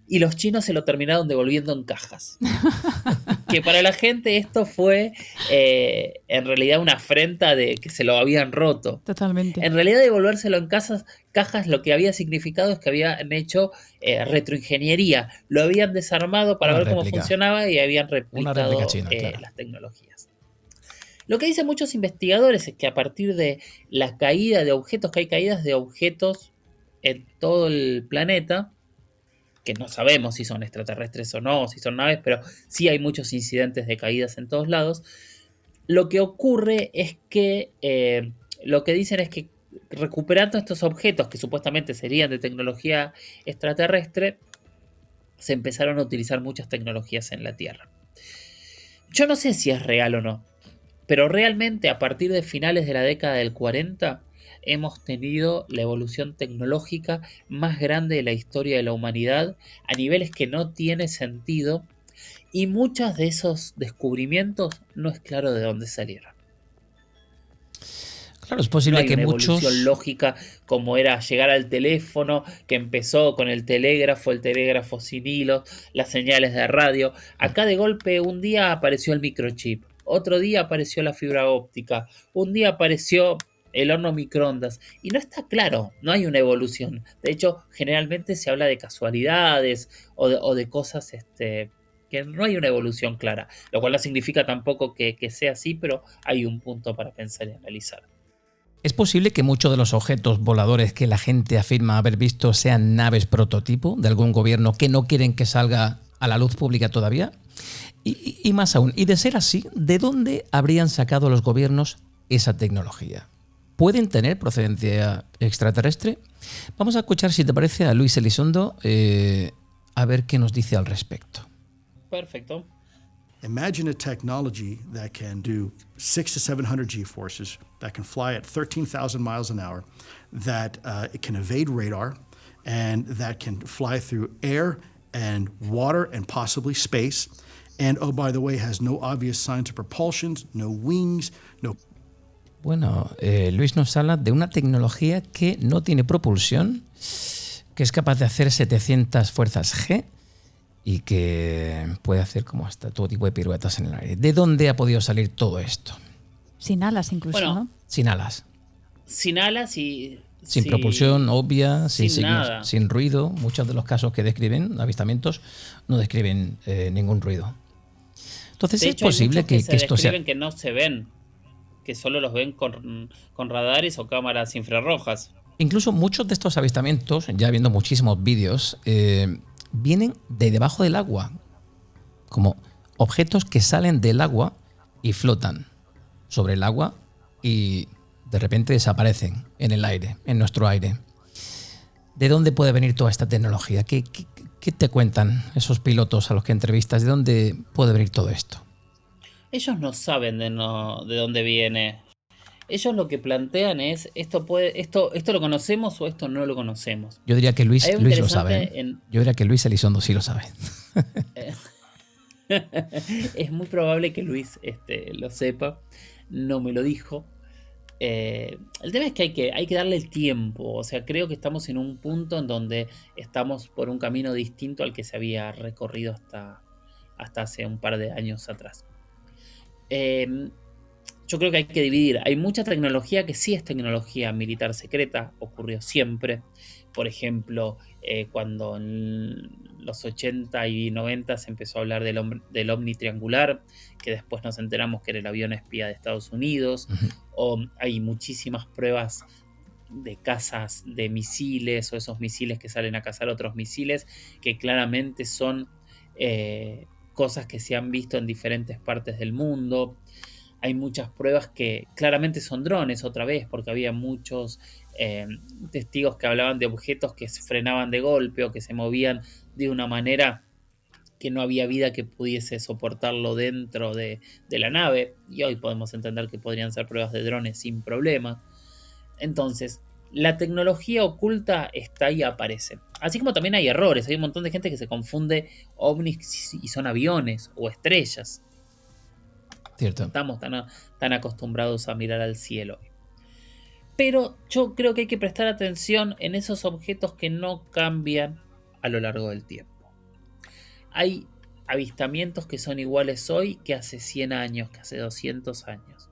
y los chinos se lo terminaron devolviendo en cajas. *laughs* que para la gente esto fue eh, en realidad una afrenta de que se lo habían roto. Totalmente. En realidad devolvérselo en casas, cajas lo que había significado es que habían hecho eh, retroingeniería. Lo habían desarmado para ver cómo funcionaba y habían replicado eh, las tecnologías. Lo que dicen muchos investigadores es que a partir de la caída de objetos, que hay caídas de objetos en todo el planeta, que no sabemos si son extraterrestres o no, si son naves, pero sí hay muchos incidentes de caídas en todos lados. Lo que ocurre es que eh, lo que dicen es que recuperando estos objetos que supuestamente serían de tecnología extraterrestre, se empezaron a utilizar muchas tecnologías en la Tierra. Yo no sé si es real o no, pero realmente a partir de finales de la década del 40 hemos tenido la evolución tecnológica más grande de la historia de la humanidad a niveles que no tiene sentido y muchos de esos descubrimientos no es claro de dónde salieron. Claro, es posible que una muchos. Evolución lógica como era llegar al teléfono, que empezó con el telégrafo, el telégrafo sin hilos, las señales de radio. Acá de golpe un día apareció el microchip, otro día apareció la fibra óptica, un día apareció el horno microondas. Y no está claro, no hay una evolución. De hecho, generalmente se habla de casualidades o de, cosas este, que no hay una evolución clara. Lo cual no significa tampoco que, que sea así, pero hay un punto para pensar y analizar. ¿Es posible que muchos de los objetos voladores que la gente afirma haber visto sean naves prototipo de algún gobierno que no quieren que salga a la luz pública todavía? Y, más aún, y de ser así, ¿de dónde habrían sacado los gobiernos esa tecnología? ¿Pueden tener procedencia extraterrestre? Vamos a escuchar, si te parece, a Luis Elizondo eh, a ver qué nos dice al respecto. Perfecto. Imagine a technology that can do six to 700 G forces, that can fly at 13,000 miles an hour, that uh, it can evade radar, and that can fly through air and water and possibly space. And oh, by the way, has no obvious signs of propulsion, no wings, no. Bueno, eh, Luis nos habla de una tecnología que no tiene propulsión, que es capaz de hacer 700 fuerzas G y que puede hacer como hasta todo tipo de piruetas en el aire. ¿De dónde ha podido salir todo esto? Sin alas incluso, ¿no? Sin alas. Sin alas y... Sin propulsión obvia, sin, sin ruido. Muchos de los casos que describen, avistamientos, no describen eh, ningún ruido. Entonces es posible que, que, esto sea... que no se ven, que solo los ven con, con radares o cámaras infrarrojas. Incluso muchos de estos avistamientos, ya viendo muchísimos vídeos, eh, vienen de debajo del agua, como objetos que salen del agua y flotan sobre el agua y de repente desaparecen en el aire, en nuestro aire. ¿De dónde puede venir toda esta tecnología? ¿Qué, te cuentan esos pilotos a los que entrevistas? ¿De dónde puede venir todo esto? Ellos no saben de, de dónde viene ellos lo que plantean es esto puede esto esto lo conocemos o esto no lo conocemos. Yo diría que Luis, Luis lo sabe. ¿eh? Yo diría que Luis Elizondo sí lo sabe. *laughs* es muy probable que Luis este, lo sepa. No me lo dijo. Eh, el tema es que hay, que hay que darle el tiempo. O sea, creo que estamos en un punto en donde estamos por un camino distinto al que se había recorrido hasta, hasta hace un par de años atrás. Eh, yo creo que hay que dividir. Hay mucha tecnología que sí es tecnología militar secreta, ocurrió siempre. Por ejemplo, eh, cuando en los 80 y 90 se empezó a hablar del, del ovni triangular, que después nos enteramos que era el avión espía de Estados Unidos, o hay muchísimas pruebas de cazas de misiles o esos misiles que salen a cazar otros misiles, que claramente son eh, cosas que se han visto en diferentes partes del mundo hay muchas pruebas que claramente son drones otra vez, porque había muchos eh, testigos que hablaban de objetos que se frenaban de golpe o que se movían de una manera que no había vida que pudiese soportarlo dentro de, la nave. Y hoy podemos entender que podrían ser pruebas de drones sin problema. Entonces, la tecnología oculta está y aparece. Así como también hay errores. Hay un montón de gente que se confunde ovnis y son aviones o estrellas. Estamos tan, tan acostumbrados a mirar al cielo. Pero yo creo que hay que prestar atención en esos objetos que no cambian a lo largo del tiempo. Hay avistamientos que son iguales hoy que hace 100 años, que hace 200 años.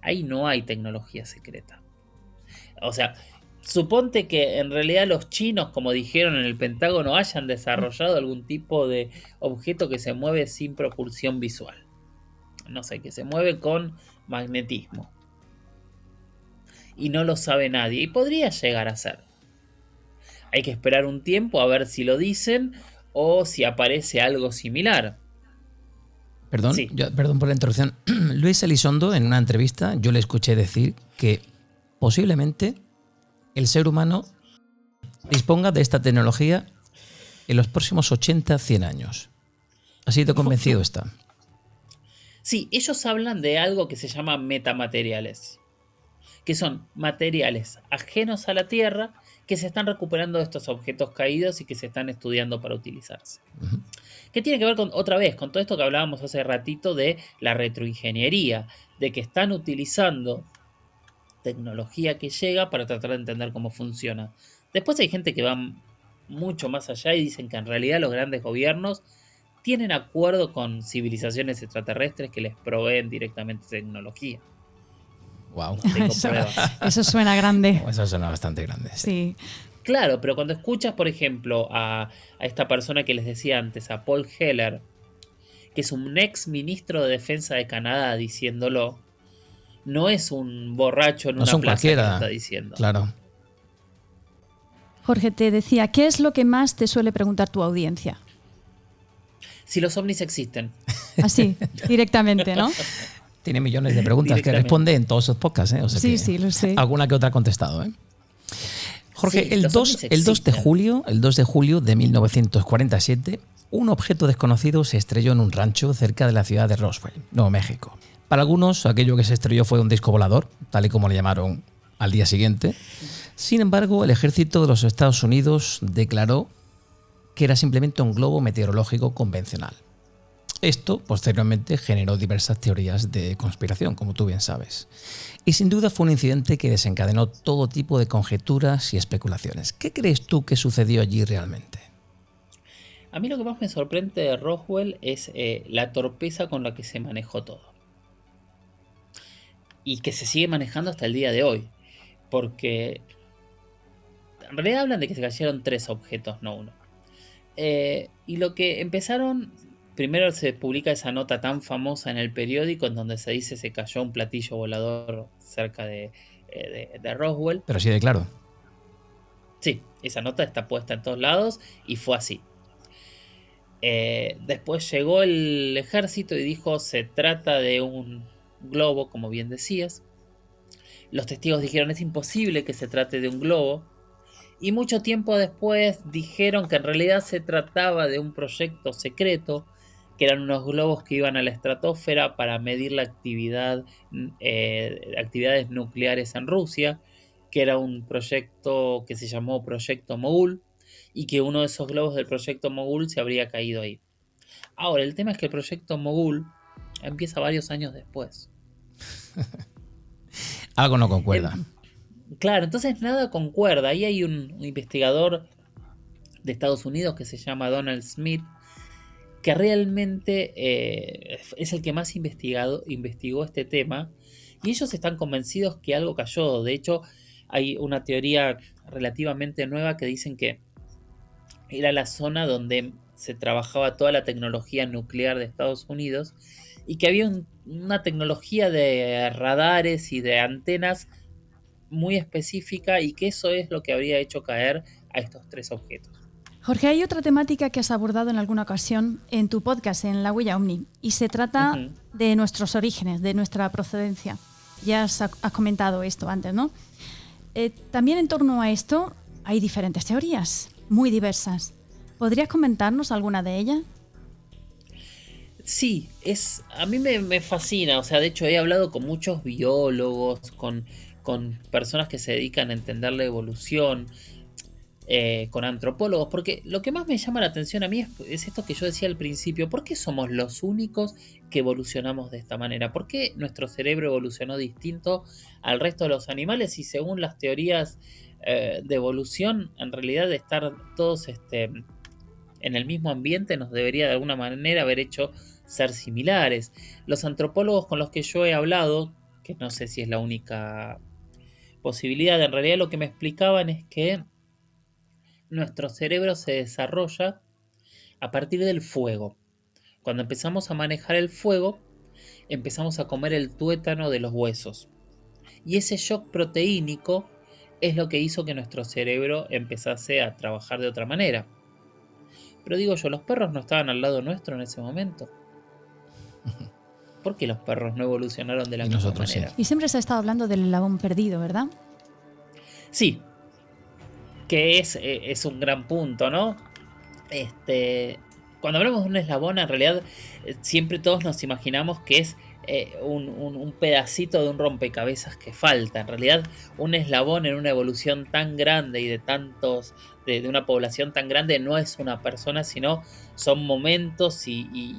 Ahí no hay tecnología secreta. O sea, suponte que en realidad los chinos, como dijeron en el Pentágono, hayan desarrollado algún tipo de objeto que se mueve sin propulsión visual no sé, que se mueve con magnetismo. Y no lo sabe nadie. Y podría llegar a ser. Hay que esperar un tiempo a ver si lo dicen o si aparece algo similar. Perdón, perdón por la interrupción. *clears throat* Luis Elizondo, en una entrevista, yo le escuché decir que posiblemente el ser humano disponga de esta tecnología en los próximos 80, 100 años. Así de convencido está. Sí, ellos hablan de algo que se llama metamateriales, que son materiales ajenos a la Tierra que se están recuperando de estos objetos caídos y que se están estudiando para utilizarse. ¿Qué tiene que ver con, otra vez, con todo esto que hablábamos hace ratito de la retroingeniería, de que están utilizando tecnología que llega para tratar de entender cómo funciona. Después hay gente que va mucho más allá y dicen que en realidad los grandes gobiernos tienen acuerdo con civilizaciones extraterrestres que les proveen directamente tecnología. Wow. *laughs* Eso, suena grande. *laughs* Eso suena bastante grande. Sí. Claro, pero cuando escuchas, por ejemplo, a, esta persona que les decía antes, a Paul Heller, que es un ex ministro de defensa de Canadá diciéndolo, no es un borracho en una plaza que está diciendo. Claro. Jorge, te decía, ¿qué es lo que más te suele preguntar tu audiencia? si los ovnis existen. Así, *laughs* directamente, ¿no? Tiene millones de preguntas que responde en todos esos podcasts, ¿eh? sí, sí, lo sé. Alguna que otra ha contestado, ¿eh? Jorge, el, 2, el 2 de julio, el 2 de julio de 1947, un objeto desconocido se estrelló en un rancho cerca de la ciudad de Roswell, Nuevo México. Para algunos, aquello que se estrelló fue un disco volador, tal y como le llamaron al día siguiente. Sin embargo, el ejército de los Estados Unidos declaró que era simplemente un globo meteorológico convencional. Esto posteriormente generó diversas teorías de conspiración, como tú bien sabes. Y sin duda fue un incidente que desencadenó todo tipo de conjeturas y especulaciones. ¿Qué crees tú que sucedió allí realmente? A mí lo que más me sorprende de Roswell es eh, la torpeza con la que se manejó todo. Y que se sigue manejando hasta el día de hoy. Porque en realidad hablan de que se cayeron tres objetos, no uno. Eh, y lo que empezaron, primero se publica esa nota tan famosa en el periódico en donde se dice se cayó un platillo volador cerca de, eh, Roswell. Pero sí de claro. Sí, esa nota está puesta en todos lados y fue así. Eh, después llegó el ejército y dijo se trata de un globo, como bien decías. Los testigos dijeron es imposible que se trate de un globo. Y mucho tiempo después dijeron que en realidad se trataba de un proyecto secreto, que eran unos globos que iban a la estratosfera para medir la actividad, eh, actividades nucleares en Rusia, que era un proyecto que se llamó Proyecto Mogul, y que uno de esos globos del Proyecto Mogul se habría caído ahí. Ahora, el tema es que el Proyecto Mogul empieza varios años después. *laughs* Algo no concuerda. Claro, entonces nada concuerda. Ahí hay un, investigador de Estados Unidos que se llama Donald Smith, que realmente eh, es el que más investigado, investigó este tema. Y ellos están convencidos que algo cayó. De hecho, hay una teoría relativamente nueva que dicen que era la zona donde se trabajaba toda la tecnología nuclear de Estados Unidos y que había una tecnología de radares y de antenas muy específica y que eso es lo que habría hecho caer a estos tres objetos. Jorge, hay otra temática que has abordado en alguna ocasión en tu podcast, en La Huella Omni, y se trata de nuestros orígenes, de nuestra procedencia. Ya has, comentado esto antes, ¿no? Eh, también en torno a esto hay diferentes teorías, muy diversas. ¿Podrías comentarnos alguna de ellas? Sí, es, a mí me, fascina, o sea, de hecho he hablado con muchos biólogos, con, con personas que se dedican a entender la evolución, eh, con antropólogos, porque lo que más me llama la atención a mí es, es, esto que yo decía al principio, ¿por qué somos los únicos que evolucionamos de esta manera? ¿Por qué nuestro cerebro evolucionó distinto al resto de los animales y según las teorías eh, de evolución, en realidad de estar todos este, en el mismo ambiente nos debería de alguna manera haber hecho ser similares. Los antropólogos con los que yo he hablado, que no sé si es la única posibilidad, en realidad lo que me explicaban es que nuestro cerebro se desarrolla a partir del fuego. Cuando empezamos a manejar el fuego, empezamos a comer el tuétano de los huesos. Y ese shock proteínico es lo que hizo que nuestro cerebro empezase a trabajar de otra manera. Pero digo yo, los perros no estaban al lado nuestro en ese momento. ¿Por qué los perros no evolucionaron de la misma manera? Y siempre se ha estado hablando del eslabón perdido, ¿verdad? Sí. Que es, eh, es un gran punto, ¿no? Este. Cuando hablamos de un eslabón, en realidad eh, siempre todos nos imaginamos que es eh, un, pedacito de un rompecabezas que falta. En realidad, un eslabón en una evolución tan grande y de tantos, de, una población tan grande, no es una persona, sino son momentos y,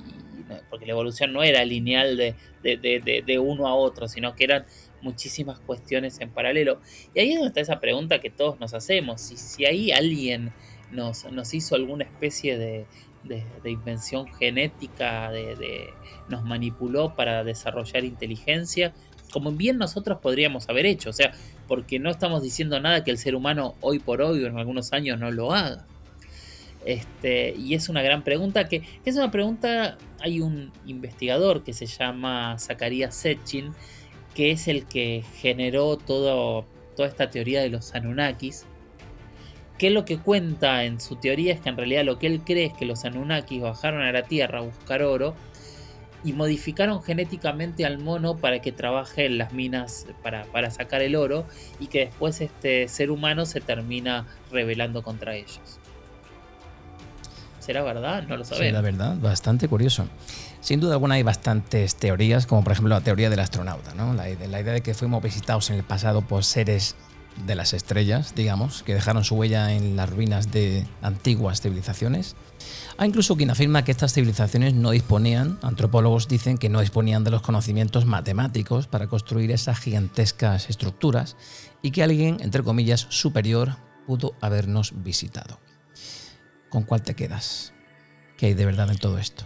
porque la evolución no era lineal de, de, uno a otro, sino que eran muchísimas cuestiones en paralelo. Y ahí es donde está esa pregunta que todos nos hacemos, si, si ahí alguien nos, nos hizo alguna especie de, de, invención genética, de, nos manipuló para desarrollar inteligencia, como bien nosotros podríamos haber hecho, o sea, porque no estamos diciendo nada que el ser humano hoy por hoy o en algunos años no lo haga. Este, y es una gran pregunta que, es una pregunta, hay un investigador que se llama Zacharias Setchin, que es el que generó todo, toda esta teoría de los Anunnakis, que lo que cuenta en su teoría es que en realidad lo que él cree es que los Anunnakis bajaron a la Tierra a buscar oro y modificaron genéticamente al mono para que trabaje en las minas para, para sacar el oro y que después este ser humano se termina rebelando contra ellos. ¿Será verdad? No lo sabemos. la verdad, bastante curioso. Sin duda alguna hay bastantes teorías, como por ejemplo la teoría del astronauta, ¿no? la, la idea de que fuimos visitados en el pasado por seres de las estrellas, digamos, que dejaron su huella en las ruinas de antiguas civilizaciones. Hay incluso quien afirma que estas civilizaciones no disponían, antropólogos dicen que no disponían de los conocimientos matemáticos para construir esas gigantescas estructuras y que alguien, entre comillas, superior pudo habernos visitado. ¿Con cuál te quedas? ¿Qué hay de verdad en todo esto?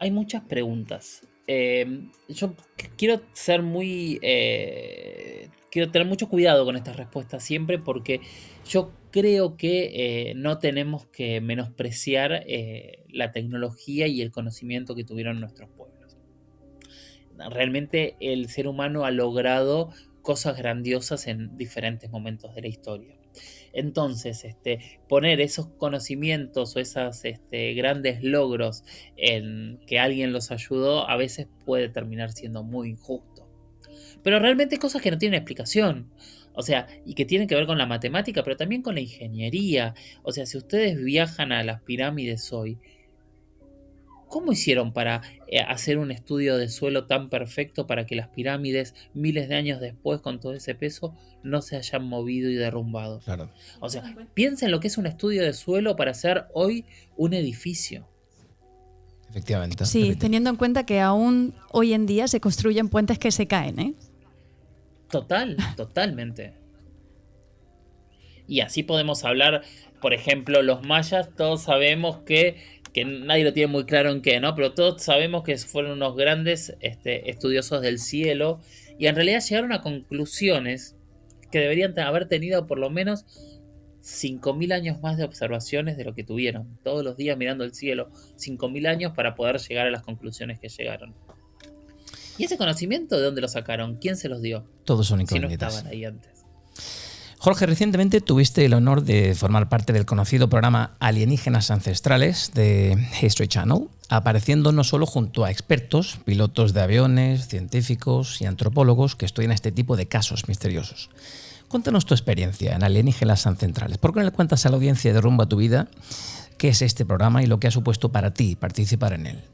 Hay muchas preguntas. Eh, yo quiero ser muy eh, quiero tener mucho cuidado con estas respuestas siempre porque yo creo que eh, no tenemos que menospreciar la tecnología y el conocimiento que tuvieron nuestros pueblos. Realmente el ser humano ha logrado cosas grandiosas en diferentes momentos de la historia. Entonces, este, poner esos conocimientos o esos este, grandes logros en que alguien los ayudó a veces puede terminar siendo muy injusto. Pero realmente cosas que no tienen explicación. O sea, y que tienen que ver con la matemática, pero también con la ingeniería. O sea, si ustedes viajan a las pirámides hoy, ¿cómo hicieron para eh, hacer un estudio de suelo tan perfecto para que las pirámides, miles de años después, con todo ese peso, no se hayan movido y derrumbado? Claro. O sea, piensen lo que es un estudio de suelo para hacer hoy un edificio. Efectivamente. Sí, teniendo en cuenta que aún hoy en día se construyen puentes que se caen, ¿eh? Total, *laughs* totalmente. Y así podemos hablar, por ejemplo, los mayas, todos sabemos que, que nadie lo tiene muy claro en qué, ¿no? Pero todos sabemos que fueron unos grandes este, estudiosos del cielo y en realidad llegaron a conclusiones que deberían haber tenido por lo menos 5.000 años más de observaciones de lo que tuvieron. Todos los días mirando el cielo, 5.000 años para poder llegar a las conclusiones que llegaron. ¿Y ese conocimiento de dónde lo sacaron? ¿Quién se los dio? Todos son incógnitas. Si no estaban ahí antes. Jorge, recientemente tuviste el honor de formar parte del conocido programa Alienígenas Ancestrales de History Channel, apareciendo no solo junto a expertos, pilotos de aviones, científicos y antropólogos que estudian este tipo de casos misteriosos. Cuéntanos tu experiencia en Alienígenas Ancestrales. ¿Por qué no le cuentas a la audiencia de Rumba tu Vida qué es este programa y lo que ha supuesto para ti participar en él?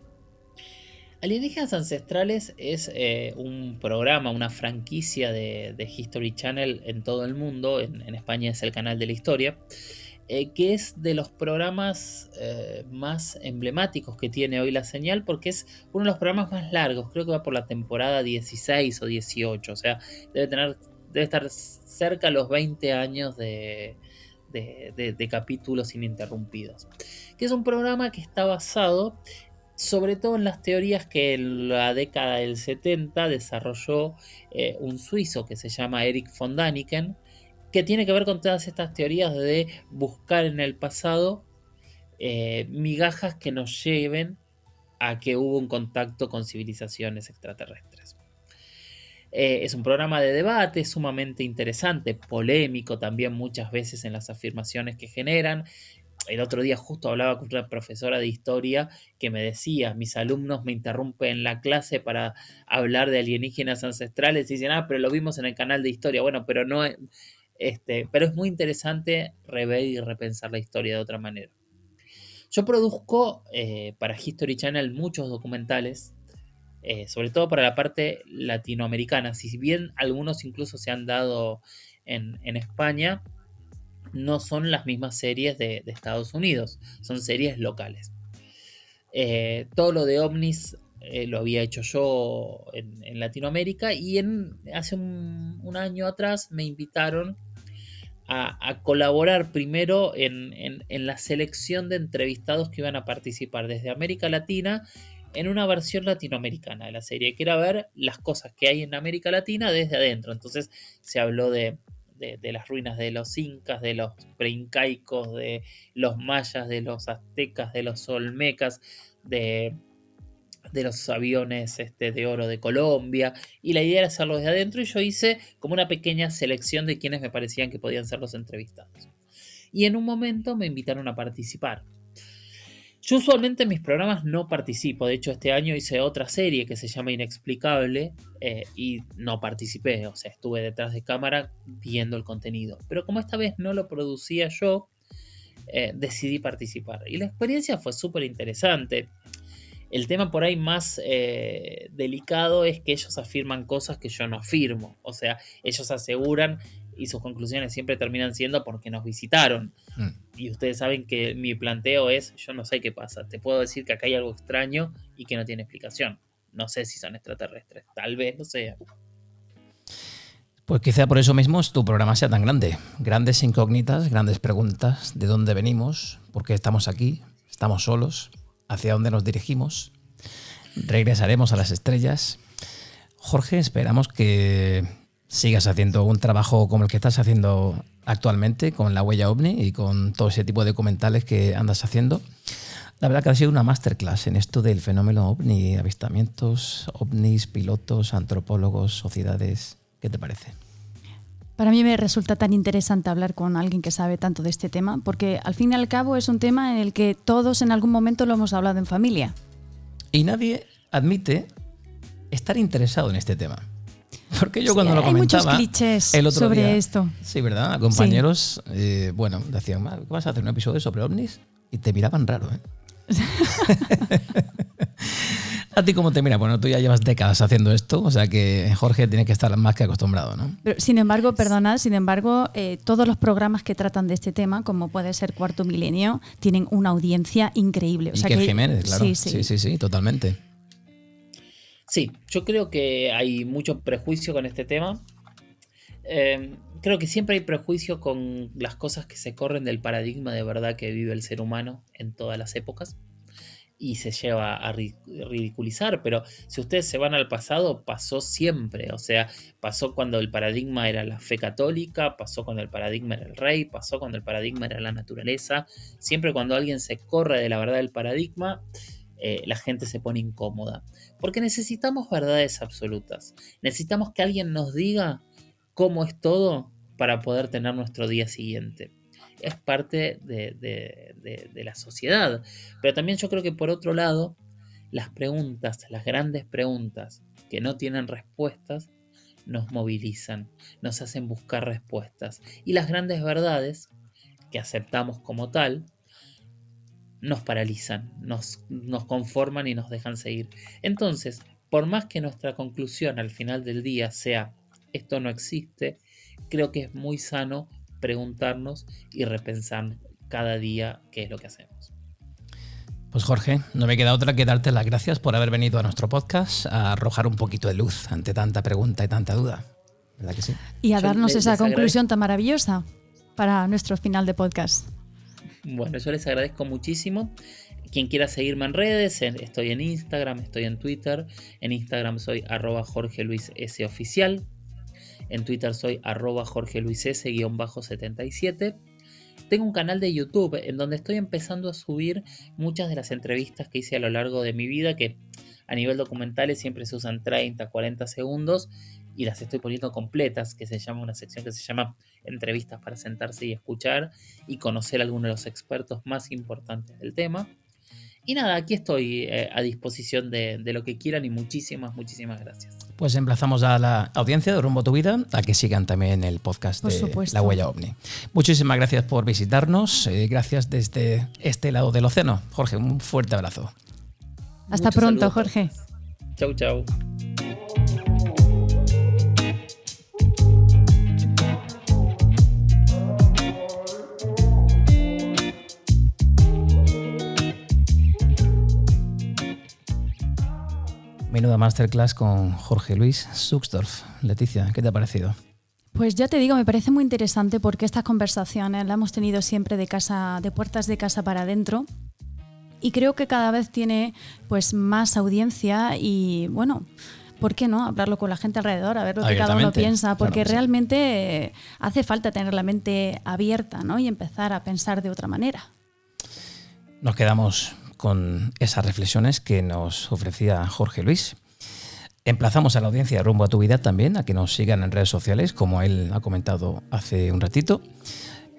Alienígenas Ancestrales es eh, un programa, una franquicia de, History Channel en todo el mundo, en, España es el canal de la historia, eh, que es de los programas eh, más emblemáticos que tiene hoy la señal, porque es uno de los programas más largos, creo que va por la temporada 16 o 18, o sea, debe, tener, debe estar cerca a los 20 años de, de capítulos ininterrumpidos, que es un programa que está basado sobre todo en las teorías que en la década del 70 desarrolló eh, un suizo que se llama Eric von Daniken, que tiene que ver con todas estas teorías de buscar en el pasado eh, migajas que nos lleven a que hubo un contacto con civilizaciones extraterrestres. Eh, es un programa de debate sumamente interesante, polémico también muchas veces en las afirmaciones que generan el otro día justo hablaba con una profesora de historia que me decía, mis alumnos me interrumpen la clase para hablar de alienígenas ancestrales y dicen, ah, pero lo vimos en el canal de historia. Bueno, pero no, este, pero es muy interesante rever y repensar la historia de otra manera. Yo produzco eh, para History Channel muchos documentales, eh, sobre todo para la parte latinoamericana, si bien algunos incluso se han dado en, en España, no son las mismas series de, Estados Unidos, son series locales. Eh, todo lo de ovnis eh, lo había hecho yo en, Latinoamérica y en, hace un, año atrás me invitaron a, colaborar primero en, en, la selección de entrevistados que iban a participar desde América Latina en una versión latinoamericana de la serie, que era ver las cosas que hay en América Latina desde adentro. Entonces se habló de de, las ruinas de los incas, de los preincaicos, de los mayas, de los aztecas, de los olmecas, de, de los aviones este, de oro de Colombia. Y la idea era hacerlo desde adentro y yo hice como una pequeña selección de quienes me parecían que podían ser los entrevistados. y en un momento me invitaron a participar. Yo usualmente en mis programas no participo, de hecho este año hice otra serie que se llama Inexplicable eh, y no participé, o sea, estuve detrás de cámara viendo el contenido. Pero como esta vez no lo producía yo, eh, decidí participar. Y la experiencia fue súper interesante. El tema por ahí más eh, delicado es que ellos afirman cosas que yo no afirmo. O sea, ellos aseguran y sus conclusiones siempre terminan siendo porque nos visitaron. Mm. Y ustedes saben que mi planteo es, yo no sé qué pasa, te puedo decir que acá hay algo extraño y que no tiene explicación. No sé si son extraterrestres, tal vez lo sea. Pues quizá por eso mismo tu programa sea tan grande. Grandes incógnitas, grandes preguntas, de dónde venimos, por qué estamos aquí, estamos solos, hacia dónde nos dirigimos, regresaremos a las estrellas. Jorge, esperamos que sigas haciendo un trabajo como el que estás haciendo actualmente con la huella ovni y con todo ese tipo de documentales que andas haciendo. La verdad que ha sido una masterclass en esto del fenómeno ovni, avistamientos, ovnis, pilotos, antropólogos, sociedades. ¿Qué te parece? Para mí me resulta tan interesante hablar con alguien que sabe tanto de este tema, porque al fin y al cabo es un tema en el que todos en algún momento lo hemos hablado en familia. Y nadie admite estar interesado en este tema. Porque yo cuando lo comentaba. Hay muchos clichés el otro sobre esto. Sí, ¿verdad? Compañeros, eh, bueno, decían, ¿vas a hacer un episodio sobre ovnis? Y te miraban raro, ¿eh? *laughs* ¿A ti cómo te mira? Bueno, tú ya llevas décadas haciendo esto, o sea que Jorge tiene que estar más que acostumbrado, ¿no? Pero, sin embargo, perdonad, sin embargo, eh, todos los programas que tratan de este tema, como puede ser Cuarto Milenio, tienen una audiencia increíble. O sea que, Jiménez, claro. sí, sí, sí, totalmente. Sí, yo creo que hay mucho prejuicio con este tema. Em, creo que siempre hay prejuicio con las cosas que se corren del paradigma de verdad que vive el ser humano en todas las épocas y se lleva a ridiculizar, pero si ustedes se van al pasado, pasó siempre, o sea, pasó cuando el paradigma era la fe católica, pasó cuando el paradigma era el rey, pasó cuando el paradigma era la naturaleza, siempre cuando alguien se corre de la verdad del paradigma, eh, la gente se pone incómoda. Porque necesitamos verdades absolutas. Necesitamos que alguien nos diga cómo es todo para poder tener nuestro día siguiente. Es parte de, la sociedad. Pero también yo creo que por otro lado, las preguntas, las grandes preguntas que no tienen respuestas, nos movilizan, nos hacen buscar respuestas. Y las grandes verdades, que aceptamos como tal, nos paralizan, nos, nos conforman y nos dejan seguir. Entonces, por más que nuestra conclusión al final del día sea esto no existe, creo que es muy sano preguntarnos y repensar cada día qué es lo que hacemos. Pues Jorge, no me queda otra que darte las gracias por haber venido a nuestro podcast a arrojar un poquito de luz ante tanta pregunta y tanta duda. ¿Verdad que sí? Y a darnos esa conclusión tan maravillosa para nuestro final de podcast. Bueno, yo les agradezco muchísimo. Quien quiera seguirme en redes, estoy en Instagram, estoy en Twitter. En Instagram soy arroba Jorge Luis S oficial. En Twitter soy arroba Jorge Luis S-77. Tengo un canal de YouTube en donde estoy empezando a subir muchas de las entrevistas que hice a lo largo de mi vida, que a nivel documentales siempre se usan 30, 40 segundos y las estoy poniendo completas, que se llama una sección que se llama entrevistas para sentarse y escuchar y conocer a algunos de los expertos más importantes del tema. Y nada, aquí estoy eh, a disposición de, lo que quieran y muchísimas, muchísimas gracias. Pues emplazamos a la audiencia de Rumbo Tu Vida a que sigan también el podcast de La Huella OVNI. Muchísimas gracias por visitarnos. Eh, gracias desde este lado del océano. Jorge, un fuerte abrazo. Hasta pronto, Jorge. Chau, chau. Menuda masterclass con Jorge Luis Suxdorf. Leticia, ¿qué te ha parecido? Pues ya te digo, me parece muy interesante porque estas conversaciones las hemos tenido siempre de casa, de puertas de casa para adentro. Y creo que cada vez tiene pues más audiencia y bueno, ¿por qué no? Hablarlo con la gente alrededor, a ver lo que cada uno piensa, porque realmente hace falta tener la mente abierta ¿no? y empezar a pensar de otra manera. Nos quedamos con esas reflexiones que nos ofrecía Jorge Luis. Emplazamos a la audiencia rumbo a tu vida también, a que nos sigan en redes sociales, como él ha comentado hace un ratito.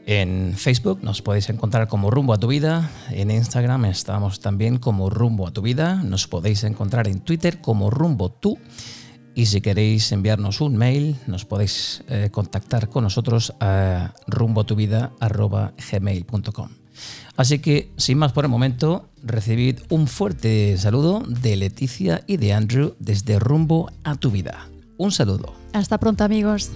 En Facebook nos podéis encontrar como Rumbo a tu Vida, en Instagram estamos también como Rumbo a tu Vida, nos podéis encontrar en Twitter como Rumbo tú y si queréis enviarnos un mail nos podéis eh, contactar con nosotros a rumbotuvida.gmail.com. Así que, sin más por el momento, recibid un fuerte saludo de Leticia y de Andrew desde Rumbo a tu Vida. Un saludo. Hasta pronto amigos.